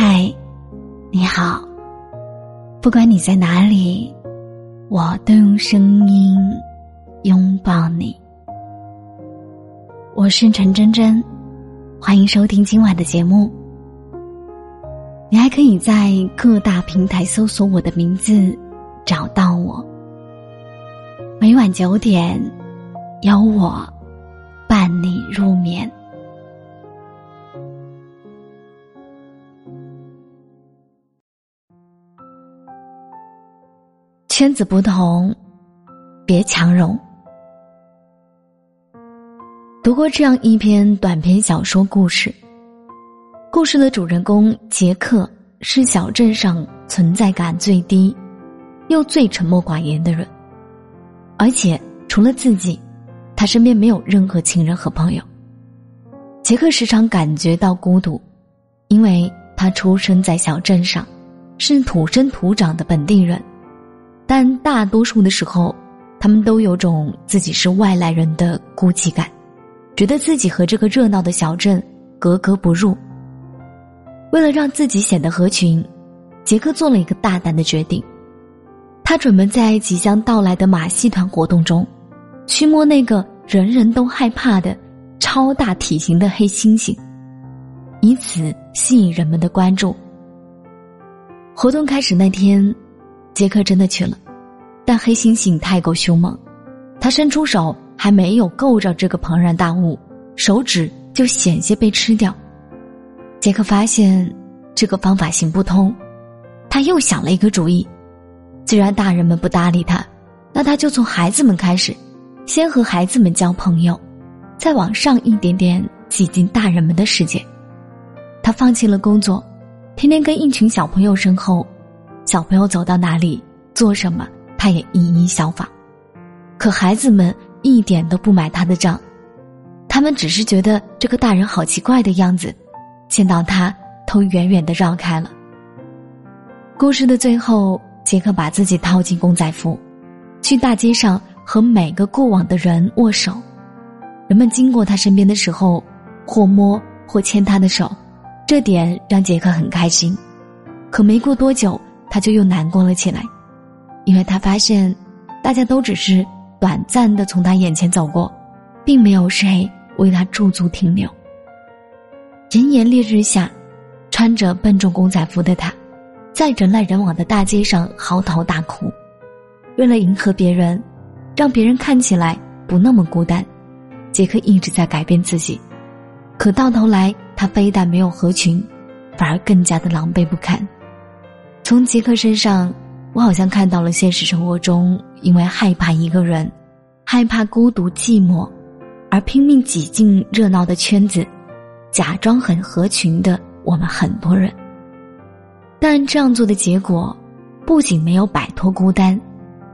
嗨，你好。不管你在哪里，我都用声音拥抱你。我是陈真真，欢迎收听今晚的节目。你还可以在各大平台搜索我的名字，找到我。每晚九点，有我圈子不同，别强融。读过这样一篇短篇小说故事，故事的主人公杰克是小镇上存在感最低，又最沉默寡言的人，而且除了自己，他身边没有任何亲人和朋友。杰克时常感觉到孤独，因为他出生在小镇上，是土生土长的本地人。但大多数的时候，他们都有种自己是外来人的孤寂感，觉得自己和这个热闹的小镇格格不入。为了让自己显得合群，杰克做了一个大胆的决定，他准备在即将到来的马戏团活动中，去摸那个人人都害怕的超大体型的黑猩猩，以此吸引人们的关注。活动开始那天。杰克真的去了，但黑猩猩太过凶猛，他伸出手还没有够着这个庞然大物，手指就险些被吃掉。杰克发现这个方法行不通，他又想了一个主意：既然大人们不搭理他，那他就从孩子们开始，先和孩子们交朋友，再往上一点点挤进大人们的世界。他放弃了工作，天天跟一群小朋友身后。小朋友走到哪里做什么，他也一一效仿。可孩子们一点都不买他的账，他们只是觉得这个大人好奇怪的样子，见到他都远远的绕开了。故事的最后，杰克把自己套进公仔服，去大街上和每个过往的人握手。人们经过他身边的时候，或摸或牵他的手，这点让杰克很开心。可没过多久。他就又难过了起来，因为他发现，大家都只是短暂的从他眼前走过，并没有谁为他驻足停留。炎炎烈日下，穿着笨重公仔服的他，在人来人往的大街上嚎啕大哭。为了迎合别人，让别人看起来不那么孤单，杰克一直在改变自己，可到头来，他非但没有合群，反而更加的狼狈不堪。从杰克身上，我好像看到了现实生活中因为害怕一个人、害怕孤独寂寞，而拼命挤进热闹的圈子，假装很合群的我们很多人。但这样做的结果，不仅没有摆脱孤单，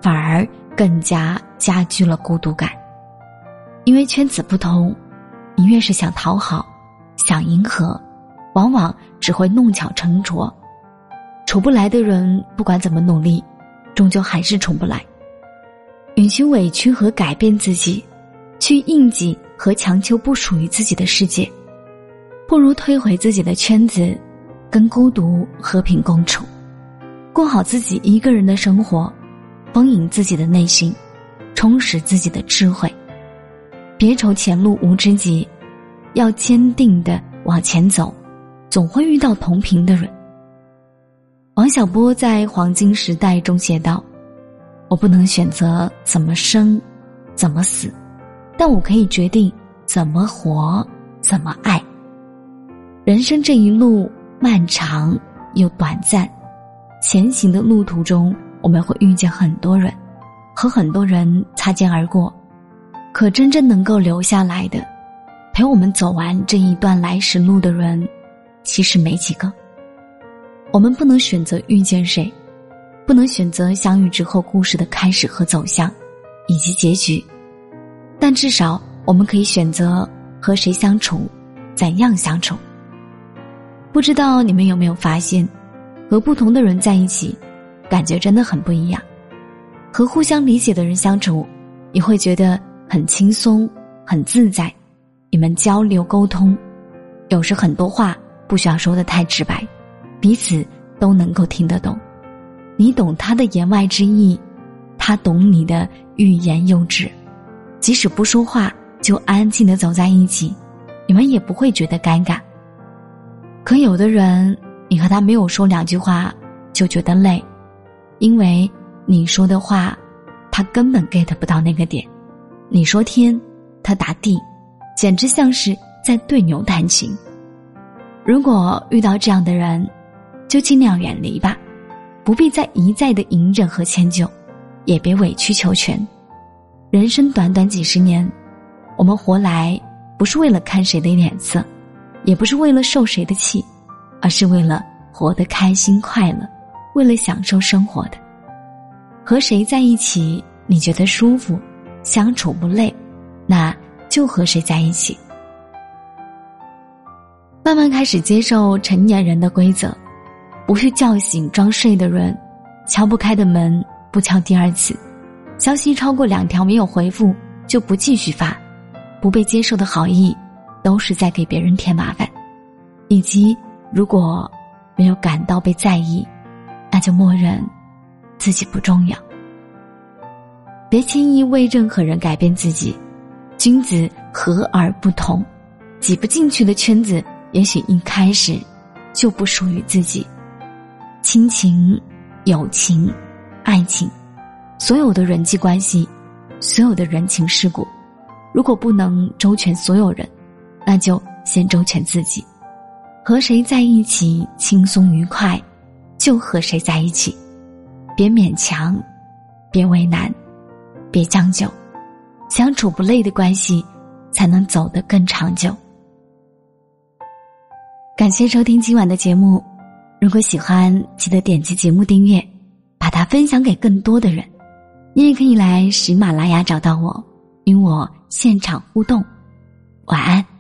反而更加加剧了孤独感。因为圈子不同，你越是想讨好、想迎合，往往只会弄巧成拙。处不来的人，不管怎么努力，终究还是处不来。允许委屈和改变自己，去应挤和强求不属于自己的世界，不如退回自己的圈子，跟孤独和平共处，过好自己一个人的生活，丰盈自己的内心，充实自己的智慧。别愁前路无知己，要坚定的往前走，总会遇到同频的人。王小波在《黄金时代》中写道：“我不能选择怎么生，怎么死，但我可以决定怎么活，怎么爱。人生这一路漫长又短暂，前行的路途中，我们会遇见很多人，和很多人擦肩而过，可真正能够留下来的，陪我们走完这一段来时路的人，其实没几个。”我们不能选择遇见谁，不能选择相遇之后故事的开始和走向，以及结局，但至少我们可以选择和谁相处，怎样相处。不知道你们有没有发现，和不同的人在一起，感觉真的很不一样。和互相理解的人相处，你会觉得很轻松、很自在。你们交流沟通，有时很多话不需要说的太直白。彼此都能够听得懂，你懂他的言外之意，他懂你的欲言又止。即使不说话，就安静的走在一起，你们也不会觉得尴尬。可有的人，你和他没有说两句话，就觉得累，因为你说的话，他根本 get 不到那个点。你说天，他答地，简直像是在对牛弹琴。如果遇到这样的人，就尽量远离吧，不必再一再的隐忍和迁就，也别委曲求全。人生短短几十年，我们活来不是为了看谁的脸色，也不是为了受谁的气，而是为了活得开心快乐，为了享受生活的。和谁在一起你觉得舒服，相处不累，那就和谁在一起。慢慢开始接受成年人的规则，不去叫醒装睡的人，敲不开的门不敲第二次。消息超过两条没有回复就不继续发，不被接受的好意都是在给别人添麻烦，以及如果没有感到被在意，那就默认自己不重要。别轻易为任何人改变自己，君子和而不同，挤不进去的圈子，也许一开始就不属于自己。亲情、友情、爱情。所有的人际关系，所有的人情世故，如果不能周全所有人，那就先周全自己。和谁在一起轻松愉快，就和谁在一起，别勉强，别为难，别将就，相处不累的关系，才能走得更长久。感谢收听今晚的节目，如果喜欢，记得点击节目订阅，把它分享给更多的人。你也可以来喜马拉雅找到我，与我现场互动。晚安。